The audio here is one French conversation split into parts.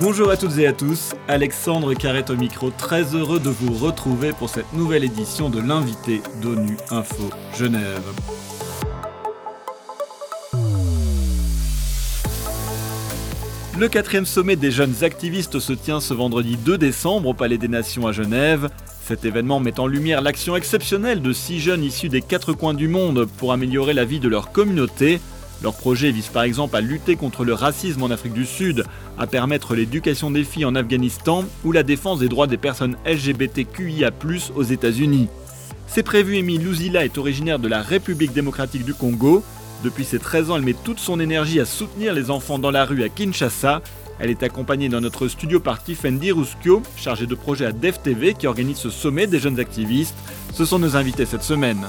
Bonjour à toutes et à tous, Alexandre Carrette au micro, très heureux de vous retrouver pour cette nouvelle édition de l'invité d'ONU Info Genève. Le quatrième sommet des jeunes activistes se tient ce vendredi 2 décembre au Palais des Nations à Genève. Cet événement met en lumière l'action exceptionnelle de six jeunes issus des quatre coins du monde pour améliorer la vie de leur communauté. Leur projet vise par exemple à lutter contre le racisme en Afrique du Sud, à permettre l'éducation des filles en Afghanistan ou la défense des droits des personnes LGBTQIA+ aux États-Unis. C'est prévu, Émile Luzila est originaire de la République démocratique du Congo. Depuis ses 13 ans, elle met toute son énergie à soutenir les enfants dans la rue à Kinshasa. Elle est accompagnée dans notre studio par Tiffany Ruskio, chargée de projet à DevTV qui organise ce sommet des jeunes activistes. Ce sont nos invités cette semaine.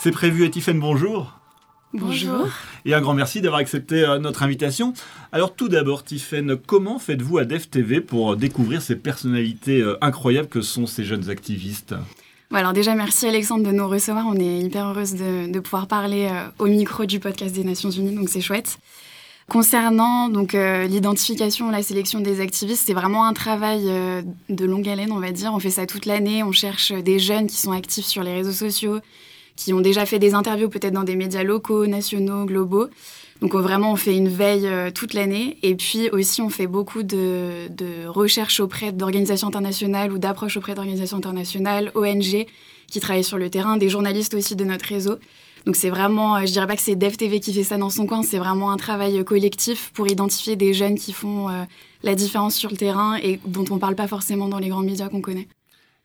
C'est prévu, et Tiffen, bonjour. Bonjour. Et un grand merci d'avoir accepté euh, notre invitation. Alors tout d'abord, Tiffen, comment faites-vous à DevTV pour découvrir ces personnalités euh, incroyables que sont ces jeunes activistes? Alors déjà, merci Alexandre de nous recevoir. On est hyper heureuse de, pouvoir parler euh, au micro du podcast des Nations Unies, donc c'est chouette. Concernant donc l'identification, la sélection des activistes, c'est vraiment un travail de longue haleine, on va dire. On fait ça toute l'année. On cherche des jeunes qui sont actifs sur les réseaux sociaux, qui ont déjà fait des interviews peut-être dans des médias locaux, nationaux, globaux. Donc vraiment, on fait une veille euh, toute l'année. Et puis aussi, on fait beaucoup de, de recherches auprès d'organisations internationales ou d'approches auprès d'organisations internationales, ONG, qui travaillent sur le terrain, des journalistes aussi de notre réseau. Donc c'est vraiment, euh, je dirais pas que c'est DevTV qui fait ça dans son coin, c'est vraiment un travail collectif pour identifier des jeunes qui font euh, la différence sur le terrain et dont on parle pas forcément dans les grands médias qu'on connaît.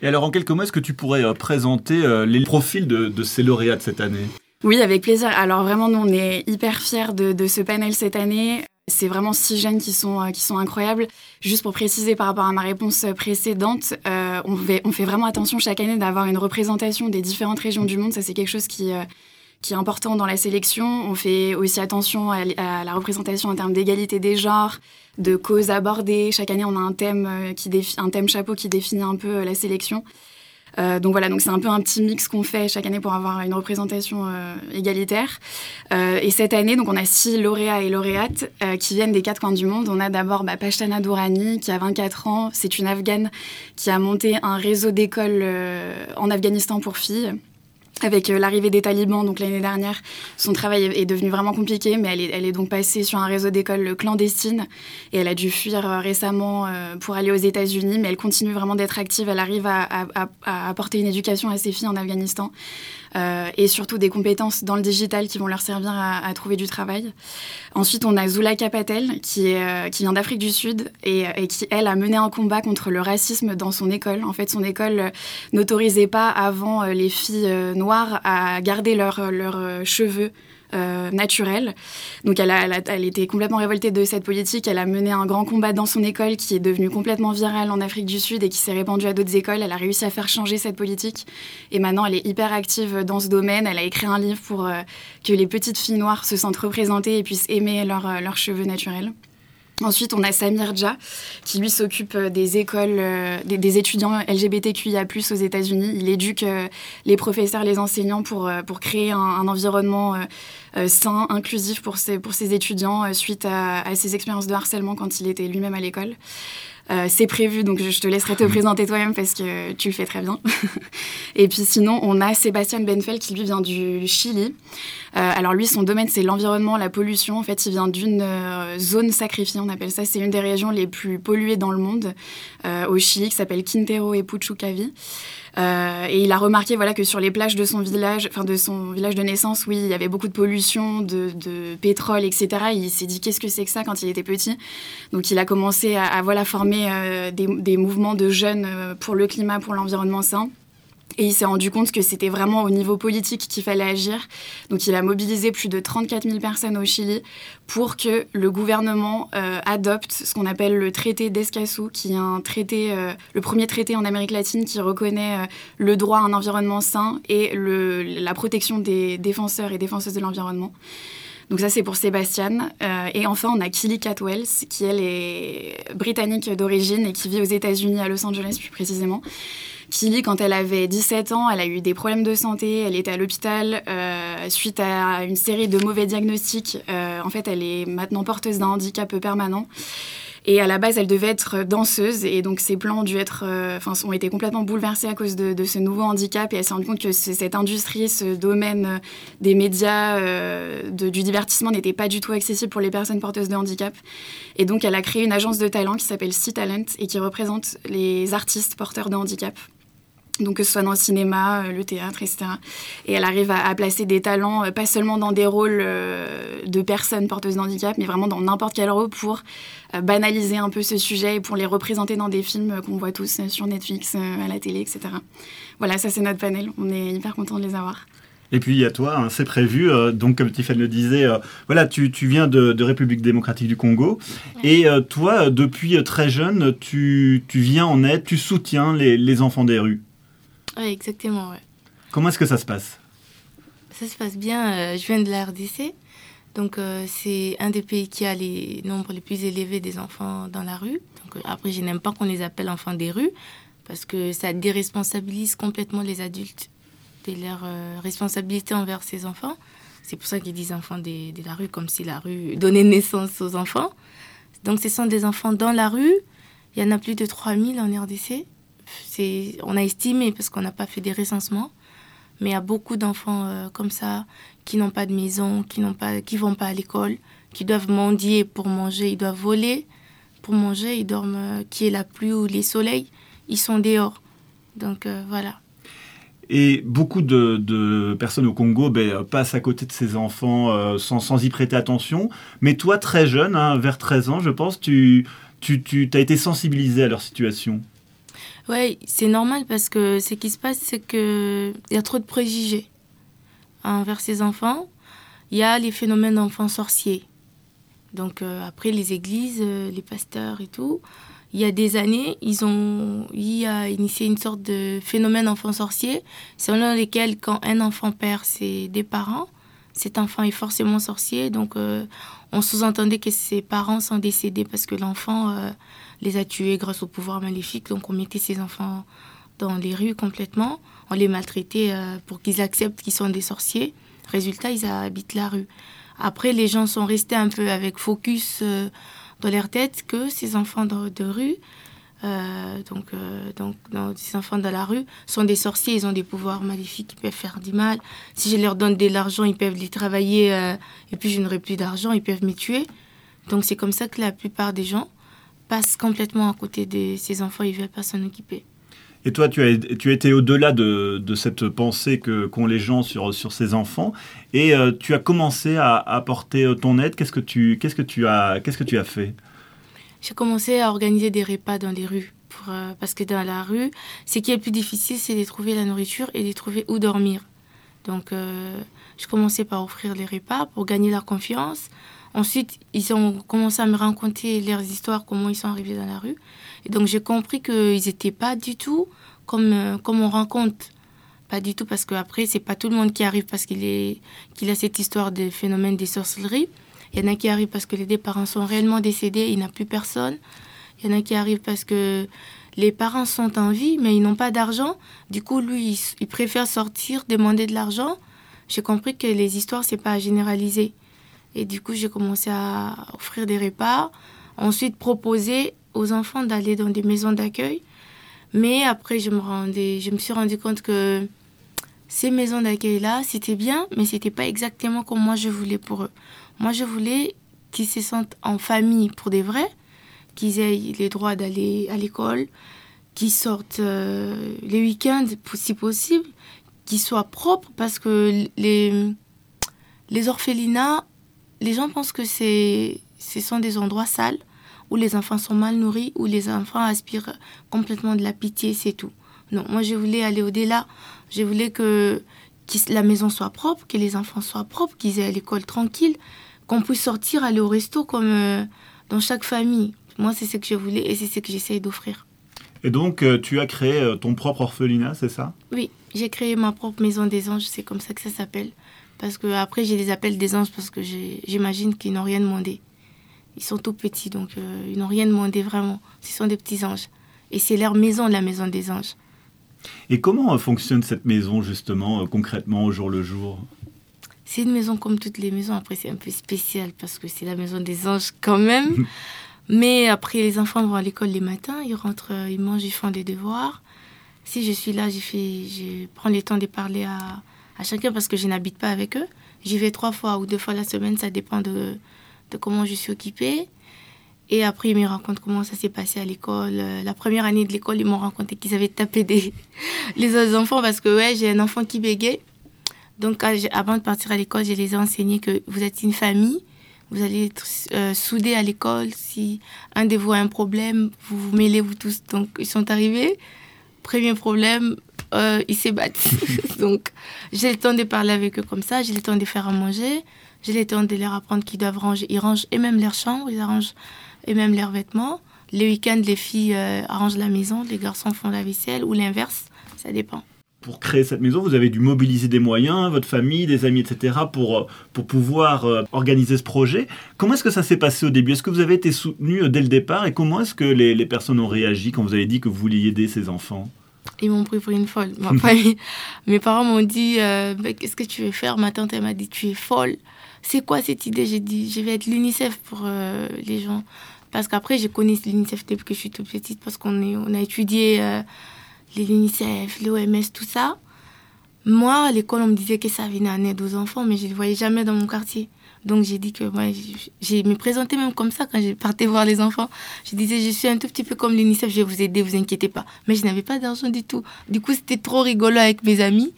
Et alors, en quelques mots, est-ce que tu pourrais euh, présenter euh, les profils de, ces lauréats de cette année? Oui, avec plaisir. Alors, vraiment, nous, on est hyper fiers de, ce panel cette année. C'est vraiment six jeunes qui sont, euh, qui sont incroyables. Juste pour préciser par rapport à ma réponse précédente, on, fait, on fait vraiment attention chaque année d'avoir une représentation des différentes régions du monde. Ça, c'est quelque chose qui, qui est important dans la sélection. On fait aussi attention à, la représentation en termes d'égalité des genres, de causes abordées. Chaque année, on a un thème, euh, qui un thème chapeau qui définit un peu euh, la sélection. Euh, donc voilà, donc c'est un peu un petit mix qu'on fait chaque année pour avoir une représentation égalitaire. et cette année, donc on a six lauréats et lauréates qui viennent des quatre coins du monde. On a d'abord bah, Pashtana Dourani qui a 24 ans. C'est une Afghane qui a monté un réseau d'écoles en Afghanistan pour filles avec euh, l'arrivée des talibans, donc l'année dernière, son travail est devenu vraiment compliqué, mais elle est, donc passée sur un réseau d'écoles clandestines et elle a dû fuir euh, récemment euh, pour aller aux États-Unis, mais elle continue vraiment d'être active. Elle arrive à, apporter une éducation à ses filles en Afghanistan. Et surtout des compétences dans le digital qui vont leur servir à, trouver du travail. Ensuite, on a Zula Kapatel, qui, vient d'Afrique du Sud et, qui, elle, a mené un combat contre le racisme dans son école. En fait, son école n'autorisait pas avant les filles à garder leurs cheveux euh, naturelle. Donc elle, a, elle, était complètement révoltée de cette politique. Elle a mené un grand combat dans son école qui est devenu complètement viral en Afrique du Sud et qui s'est répandu à d'autres écoles. Elle a réussi à faire changer cette politique. Et maintenant, elle est hyper active dans ce domaine. Elle a écrit un livre pour euh, que les petites filles noires se sentent représentées et puissent aimer euh, leurs cheveux naturels. Ensuite, on a Samir Dja, qui lui s'occupe des écoles, des, étudiants LGBTQIA+, aux États-Unis. Il éduque les professeurs, les enseignants pour, créer un, environnement euh, sain, inclusif pour ses, pour étudiants euh, suite à, ses expériences de harcèlement quand il était lui-même à l'école. Euh, c'est prévu, donc je te laisserai te présenter toi-même parce que tu le fais très bien. et puis sinon, on a Sébastien Benfeld qui lui vient du Chili. Euh, alors lui, son domaine, c'est l'environnement, la pollution. En fait, il vient d'une euh, zone sacrifiée, on appelle ça. C'est une des régions les plus polluées dans le monde, au Chili, qui s'appelle Quintero et Puchucavi. Et il a remarqué voilà, que sur les plages de son village, enfin de son village de naissance, oui, il y avait beaucoup de pollution, de, de pétrole, etc. il s'est dit qu'est-ce que c'est que ça quand il était petit? Donc il a commencé à, voilà, former euh, des, mouvements de jeunes euh, pour le climat, pour l'environnement sain. Et il s'est rendu compte que c'était vraiment au niveau politique qu'il fallait agir. Donc il a mobilisé plus de 34 000 personnes au Chili pour que le gouvernement euh, adopte ce qu'on appelle le traité d'Escazú, qui est un traité, le premier traité en Amérique latine qui reconnaît le droit à un environnement sain et la protection des défenseurs et défenseuses de l'environnement. Donc ça, c'est pour Sébastien. Euh, et enfin, on a Killy Catwells, qui elle est britannique d'origine et qui vit aux États-Unis, à Los Angeles plus précisément. Killy, quand elle avait 17 ans, elle a eu des problèmes de santé, elle était à l'hôpital euh, suite à une série de mauvais diagnostics euh, en fait, elle est maintenant porteuse d'un handicap permanent. Et à la base, elle devait être danseuse. Et donc, ses plans ont, dû être, euh, ont été complètement bouleversés à cause de, ce nouveau handicap. Et elle s'est rendue compte que cette industrie, ce domaine euh, des médias, du divertissement n'était pas du tout accessible pour les personnes porteuses de handicap. Et donc, elle a créé une agence de talent qui s'appelle Sea Talent et qui représente les artistes porteurs de handicap donc que ce soit dans le cinéma, euh, le théâtre, etc. Et elle arrive à, placer des talents, euh, pas seulement dans des rôles euh, de personnes porteuses d'handicap, mais vraiment dans n'importe quel rôle pour banaliser un peu ce sujet et pour les représenter dans des films qu'on voit tous sur Netflix, à la télé, etc. Voilà, ça c'est notre panel. On est hyper content de les avoir. Et puis il y a toi, hein, c'est prévu. donc comme Tiffany le disait, voilà, tu, tu viens de, République démocratique du Congo. Et toi, depuis très jeune, tu, tu, viens en aide, tu soutiens les, les enfants des rues. Oui, exactement. Ouais. Comment est-ce que ça se passe Ça se passe bien. Euh, je viens de la RDC. Donc, euh, c'est un des pays qui a les nombres les plus élevés des enfants dans la rue. Donc, euh, après, je n'aime pas qu'on les appelle enfants des rues parce que ça déresponsabilise complètement les adultes de leur responsabilité envers ces enfants. C'est pour ça qu'ils disent enfants de, de la rue, comme si la rue donnait naissance aux enfants. Donc, ce sont des enfants dans la rue. Il y en a plus de 3000 en RDC on a estimé, parce qu'on n'a pas fait des recensements, mais il y a beaucoup d'enfants euh, comme ça qui n'ont pas de maison, qui n'ont pas, qui vont pas à l'école, qui doivent mendier pour manger, ils doivent voler pour manger, ils dorment, euh, qui est la pluie ou les soleils, ils sont dehors. Donc euh, voilà. Et beaucoup de, personnes au Congo ben, passent à côté de ces enfants sans, y prêter attention. Mais toi, très jeune, hein, vers 13 ans, je pense, tu, tu as été sensibilisé à leur situation. Oui, c'est normal parce que ce qui se passe, c'est qu'il y a trop de préjugés envers ces enfants. Il y a les phénomènes d'enfants sorciers. Donc euh, après les églises, euh, les pasteurs et tout, il y a des années, ils ont il a initié une sorte de phénomène enfant sorcier selon lequel quand un enfant perd ses parents, cet enfant est forcément sorcier. Donc euh, on sous-entendait que ses parents sont décédés parce que l'enfant les a tués grâce au pouvoir maléfique. Donc on mettait ces enfants dans les rues complètement. On les maltraitait euh, pour qu'ils acceptent qu'ils sont des sorciers. Résultat, ils habitent la rue. Après, les gens sont restés un peu avec focus euh, dans leur tête que ces enfants de, rue, euh, donc, donc ces enfants dans la rue, sont des sorciers, ils ont des pouvoirs maléfiques, ils peuvent faire du mal. Si je leur donne de l'argent, ils peuvent les travailler et puis je n'aurai plus d'argent, ils peuvent me tuer. Donc c'est comme ça que la plupart des gens passe complètement à côté de ces enfants, ils ne veulent pas s'en occuper. Et toi, tu as, tu été au-delà de, de, cette pensée que qu'ont les gens sur, sur ces enfants, et euh, tu as commencé à apporter euh, ton aide. Qu'est-ce que tu, qu'est-ce que tu as, qu'est-ce que tu as fait? J'ai commencé à organiser des repas dans les rues, pour, euh, parce que dans la rue, ce qui est le plus difficile, c'est de trouver la nourriture et de trouver où dormir. Donc, je commençais par offrir les repas pour gagner leur confiance, Ensuite, ils ont commencé à me raconter leurs histoires, comment ils sont arrivés dans la rue. Et donc, j'ai compris qu'ils n'étaient pas du tout comme, euh, comme on rencontre. Pas du tout, parce qu'après, c'est pas tout le monde qui arrive parce qu'il est qu'il a cette histoire de phénomène des sorcelleries. Il y en a qui arrivent parce que les deux parents sont réellement décédés, il n'y a plus personne. Il y en a qui arrivent parce que les parents sont en vie, mais ils n'ont pas d'argent. Du coup, lui, il, préfère sortir, demander de l'argent. J'ai compris que les histoires, c'est pas à généraliser. Et du coup, j'ai commencé à offrir des repas. Ensuite, proposer aux enfants d'aller dans des maisons d'accueil. Mais après, je me, rendais, je me suis rendu compte que ces maisons d'accueil-là, c'était bien, mais c'était pas exactement comme moi je voulais pour eux. Moi, je voulais qu'ils se sentent en famille pour des vrais, qu'ils aient les droits d'aller à l'école, qu'ils sortent euh, les week-ends si possible, qu'ils soient propres parce que les, les orphelinats les gens pensent que c'est, ce sont des endroits sales où les enfants sont mal nourris, où les enfants aspirent complètement de la pitié, c'est tout. Non, moi je voulais aller au-delà. Je voulais que, la maison soit propre, que les enfants soient propres, qu'ils aient à l'école tranquille, qu'on puisse sortir, aller au resto comme euh, dans chaque famille. Moi, c'est ce que je voulais et c'est ce que j'essaye d'offrir. Et donc, euh, tu as créé euh, ton propre orphelinat, c'est ça? Oui, j'ai créé ma propre maison des anges, c'est comme ça que ça s'appelle. Parce que après, j'ai les appels des anges parce que j'imagine qu'ils n'ont rien demandé. Ils sont tout petits, donc euh, ils n'ont rien demandé vraiment. Ce sont des petits anges. Et c'est leur maison, la maison des anges. Et comment euh, fonctionne cette maison, justement, euh, concrètement, au jour le jour? C'est une maison comme toutes les maisons. Après, c'est un peu spécial parce que c'est la maison des anges quand même. Mais après, les enfants vont à l'école les matins, ils rentrent, ils mangent, ils font des devoirs. Si je suis là, je, fais, je prends le temps de parler à, à chacun parce que je n'habite pas avec eux. J'y vais trois fois ou deux fois la semaine, ça dépend de, de comment je suis occupée. Et après, ils me racontent comment ça s'est passé à l'école. Euh, la première année de l'école, ils m'ont raconté qu'ils avaient tapé des, les autres enfants parce que, ouais, j'ai un enfant qui bégait. Donc, avant de partir à l'école, je les ai enseignés que vous êtes une famille, vous allez être euh, soudés à l'école. Si un de vous a un problème, vous vous mêlez vous tous. Donc, ils sont arrivés. Premier problème, euh, ils se battent. Donc, j'ai le temps de parler avec eux comme ça. J'ai le temps de faire à manger. J'ai le temps de leur apprendre qu'ils doivent ranger. Ils rangent et même leur chambre, ils arrangent et même leurs vêtements. Les week-ends, les filles euh, arrangent la maison, les garçons font la vaisselle ou l'inverse. Ça dépend pour créer cette maison, vous avez dû mobiliser des moyens, votre famille, des amis, etc., pour, euh, pour pouvoir euh, organiser ce projet. Comment est-ce que ça s'est passé au début? Est-ce que vous avez été soutenu dès le départ? Et comment est-ce que les, les, personnes ont réagi quand vous avez dit que vous vouliez aider ces enfants? Ils m'ont pris pour une folle. mes parents m'ont dit Qu'est-ce que tu veux faire? Ma tante m'a dit Tu es folle. C'est quoi cette idée? J'ai dit Je vais être l'UNICEF pour les gens. Parce qu'après, j'ai connu l'UNICEF depuis que je suis toute petite, parce qu'on on a étudié l'UNICEF, l'OMS, tout ça. Moi, à l'école, on me disait que ça venait en aide aux enfants, mais je ne le voyais jamais dans mon quartier. Donc j'ai dit que moi, j'ai me présenté même comme ça quand j'ai partais voir les enfants. Je disais, je suis un tout petit peu comme l'UNICEF, je vais vous aider, vous inquiétez pas. Mais je n'avais pas d'argent du tout. Du coup, c'était trop rigolo avec mes amis.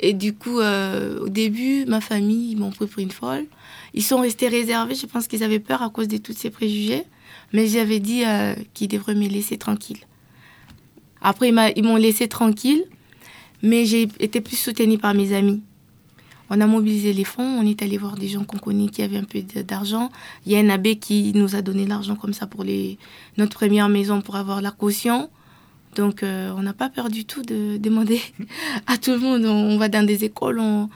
Et du coup, euh, au début, ma famille, ils m'ont pris pour une folle. Ils sont restés réservés, je pense qu'ils avaient peur à cause de tous ces préjugés. Mais j'avais dit euh, qu'ils devraient me laisser tranquille. Après, ils m'ont laissé tranquille, mais j'ai été plus soutenue par mes amis. On a mobilisé les fonds, on est allé voir des gens qu'on connaît qui avaient un peu d'argent. Il y a un abbé qui nous a donné l'argent comme ça pour les, notre première maison pour avoir la caution. Donc, euh, on n'a pas peur du tout de demander à tout le monde. On, va dans des écoles, on,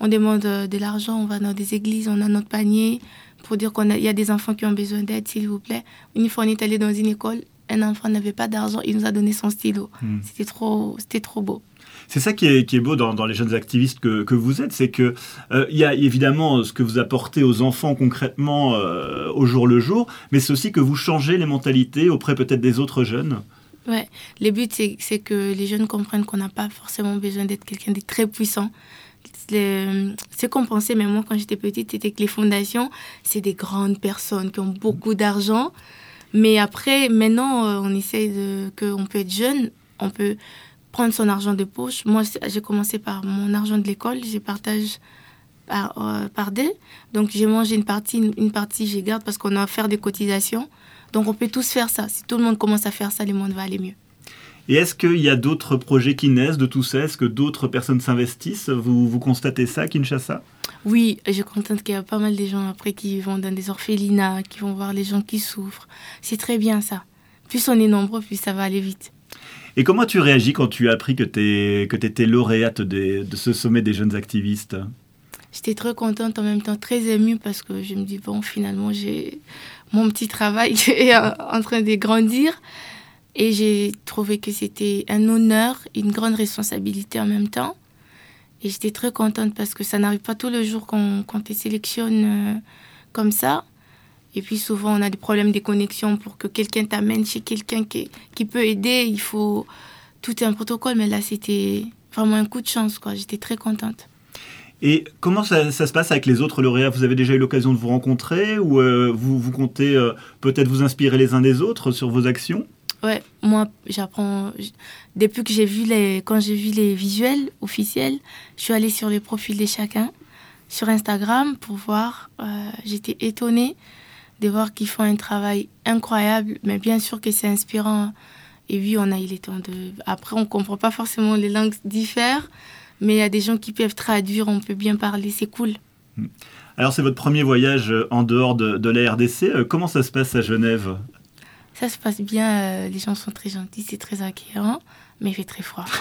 on demande euh, de l'argent, on va dans des églises, on a notre panier pour dire qu'il y a des enfants qui ont besoin d'aide, s'il vous plaît. Une fois, on est allé dans une école, un enfant n'avait pas d'argent, il nous a donné son stylo. Hmm. C'était trop, c'était trop beau. C'est ça qui est, beau dans, les jeunes activistes que, vous êtes, c'est que euh, y a évidemment ce que vous apportez aux enfants concrètement euh, au jour le jour, mais c'est aussi que vous changez les mentalités auprès peut-être des autres jeunes. Ouais, le but c'est que les jeunes comprennent qu'on n'a pas forcément besoin d'être quelqu'un de très puissant. Ce qu'on pensait, même moi quand j'étais petite, c'était que les fondations, c'est des grandes personnes qui ont beaucoup d'argent. Mais après, maintenant, euh, on essaie qu'on peut être jeune, on peut prendre son argent de poche. Moi, j'ai commencé par mon argent de l'école, je partage par, euh, par deux. Donc, j'ai mangé une partie, une, partie, je garde parce qu'on a à faire des cotisations. Donc, on peut tous faire ça. Si tout le monde commence à faire ça, le monde va aller mieux. Et est-ce qu'il y a d'autres projets qui naissent de tout ça? Est-ce que d'autres personnes s'investissent? Vous, vous constatez ça, Kinshasa? Oui, je contente qu'il y a pas mal de gens après qui vont dans des orphelinats, qui vont voir les gens qui souffrent. C'est très bien ça. Plus on est nombreux, plus ça va aller vite. Et comment tu réagis quand tu as appris que tu étais lauréate de ce sommet des jeunes activistes? J'étais très contente, en même temps très émue parce que je me dis, bon, finalement, j'ai mon petit travail est en train de grandir. Et j'ai trouvé que c'était un honneur, une grande responsabilité en même temps. Et j'étais très contente parce que ça n'arrive pas tous les jours qu'on te sélectionne euh, comme ça. Et puis souvent, on a des problèmes de connexion pour que quelqu'un t'amène chez quelqu'un qui, qui, peut aider. Il faut tout un protocole. Mais là, c'était vraiment un coup de chance. J'étais très contente. Et comment ça, ça, se passe avec les autres lauréats? Vous avez déjà eu l'occasion de vous rencontrer ou euh, vous, vous comptez euh, peut-être vous inspirer les uns des autres sur vos actions? Ouais, moi, j'apprends. Depuis que j'ai vu les. Quand j'ai vu les visuels officiels, je suis allée sur les profils de chacun sur Instagram pour voir. Euh, j'étais étonnée de voir qu'ils font un travail incroyable, mais bien sûr que c'est inspirant. Et oui, on a eu les temps de. Après, on comprend pas forcément les langues diffèrent, mais il y a des gens qui peuvent traduire, on peut bien parler, c'est cool. Hmm. Alors, c'est votre premier voyage en dehors de, de la RDC. Euh, comment ça se passe à Genève? Ça se passe bien, euh, les gens sont très gentils, c'est très accueillant, mais il fait très froid.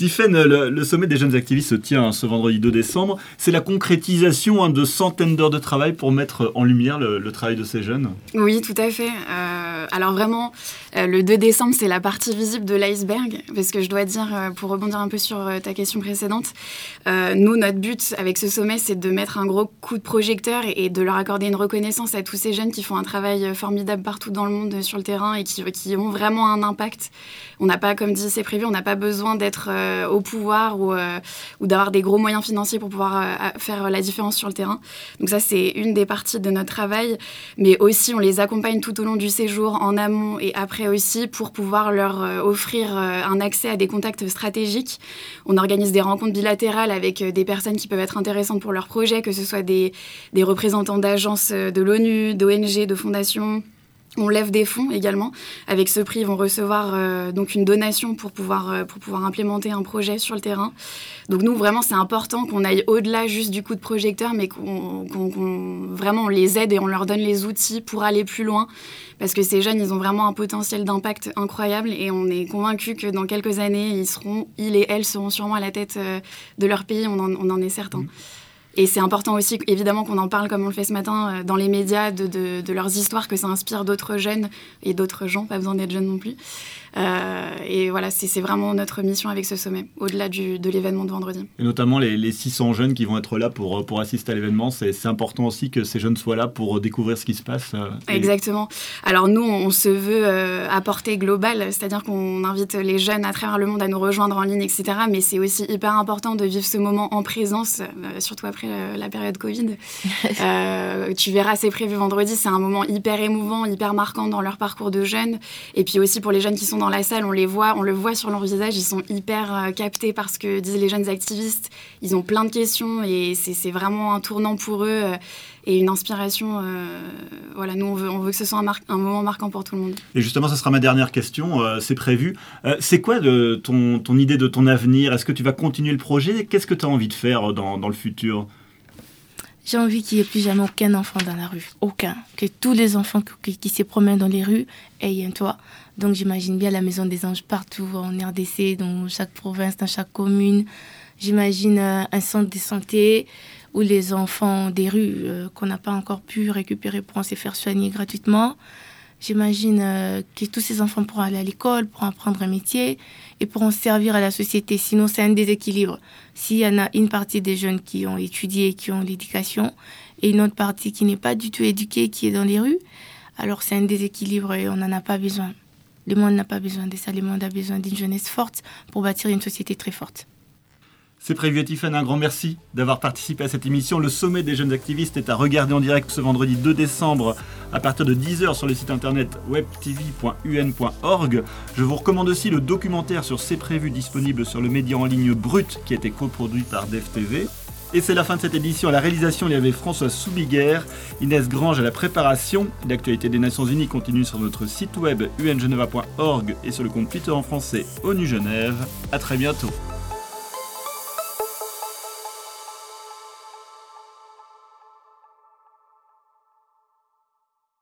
Tiffen, le, sommet des jeunes activistes se tient ce vendredi 2 décembre. C'est la concrétisation hein, de centaines d'heures de travail pour mettre en lumière le, travail de ces jeunes Oui, tout à fait. Euh, alors vraiment, euh, le 2 décembre, c'est la partie visible de l'iceberg, parce que je dois dire, euh, pour rebondir un peu sur ta question précédente, nous, notre but avec ce sommet, c'est de mettre un gros coup de projecteur et, de leur accorder une reconnaissance à tous ces jeunes qui font un travail formidable partout dans le monde sur le terrain et qui, qui ont vraiment un impact. On n'a pas, comme dit, c'est prévu, on n'a pas besoin d'être euh, au pouvoir ou, euh, ou d'avoir des gros moyens financiers pour pouvoir euh, faire la différence sur le terrain. Donc ça, c'est une des parties de notre travail. Mais aussi, on les accompagne tout au long du séjour, en amont et après aussi, pour pouvoir leur offrir un accès à des contacts stratégiques. On organise des rencontres bilatérales avec des personnes qui peuvent être intéressantes pour leur projet, que ce soit des représentants d'agences de l'ONU, d'ONG, de fondations on lève des fonds également. Avec ce prix, ils vont recevoir euh, donc une donation pour pouvoir, euh, pour pouvoir implémenter un projet sur le terrain. Donc nous, vraiment, c'est important qu'on aille au-delà juste du coup de projecteur, mais qu'on vraiment on les aide et on leur donne les outils pour aller plus loin. Parce que ces jeunes, ils ont vraiment un potentiel d'impact incroyable et on est convaincu que dans quelques années, ils seront, ils et elles seront sûrement à la tête euh, de leur pays. On en, on en est certain. Mmh. Et c'est important aussi, évidemment, qu'on en parle comme on le fait ce matin euh, dans les médias, de, de, leurs histoires, que ça inspire d'autres jeunes et d'autres gens, pas besoin d'être jeunes non plus. Euh, et voilà, c'est vraiment notre mission avec ce sommet, au-delà de l'événement de vendredi. Et notamment les, les, 600 jeunes qui vont être là pour, pour assister à l'événement, c'est important aussi que ces jeunes soient là pour découvrir ce qui se passe. Euh, Exactement. Alors nous, on se veut à portée globale, c'est-à-dire qu'on invite les jeunes à travers le monde à nous rejoindre en ligne, etc. Mais c'est aussi hyper important de vivre ce moment en présence, surtout après euh, la période Covid. Euh, tu verras, c'est prévu vendredi. C'est un moment hyper émouvant, hyper marquant dans leur parcours de jeunes. Et puis aussi pour les jeunes qui sont dans la salle, on les voit, on le voit sur leur visage, ils sont hyper euh, captés par ce que disent les jeunes activistes. Ils ont plein de questions et c'est vraiment un tournant pour eux et une inspiration. voilà, nous, on veut, on veut que ce soit un, un, moment marquant pour tout le monde. Et justement, ça sera ma dernière question. c'est prévu. c'est quoi de ton, ton, idée de ton avenir? Est-ce que tu vas continuer le projet? Qu'est-ce que tu as envie de faire dans, dans le futur? J'ai envie qu'il n'y ait plus jamais aucun enfant dans la rue. Aucun. Que tous les enfants qui, se promènent dans les rues aient un toit. Donc j'imagine bien la Maison des Anges partout en RDC, dans chaque province, dans chaque commune. J'imagine euh, un centre de santé où les enfants des rues euh, qu'on n'a pas encore pu récupérer pourront se faire soigner gratuitement. J'imagine euh, que tous ces enfants pourront aller à l'école, pourront apprendre un métier et pourront servir à la société. Sinon, c'est un déséquilibre. S'il y en a une partie des jeunes qui ont étudié, qui ont l'éducation, et une autre partie qui n'est pas du tout éduquée, qui est dans les rues, alors c'est un déséquilibre et on n'en a pas besoin. Le monde n'a pas besoin de ça. Le monde a besoin d'une jeunesse forte pour bâtir une société très forte. C'est prévu, Tiffany. Un grand merci d'avoir participé à cette émission. Le sommet des jeunes activistes est à regarder en direct ce vendredi 2 décembre à partir de 10h sur le site internet webtv.un.org. Je vous recommande aussi le documentaire sur C'est prévu disponible sur le média en ligne Brut qui a été coproduit par DevTV. Et c'est la fin de cette édition. À la réalisation, il y avait François Soubiguerre, Inès Grange à la préparation. L'actualité des Nations Unies continue sur notre site web ungeneva.org et sur le compte Twitter en français ONU Genève. A très bientôt.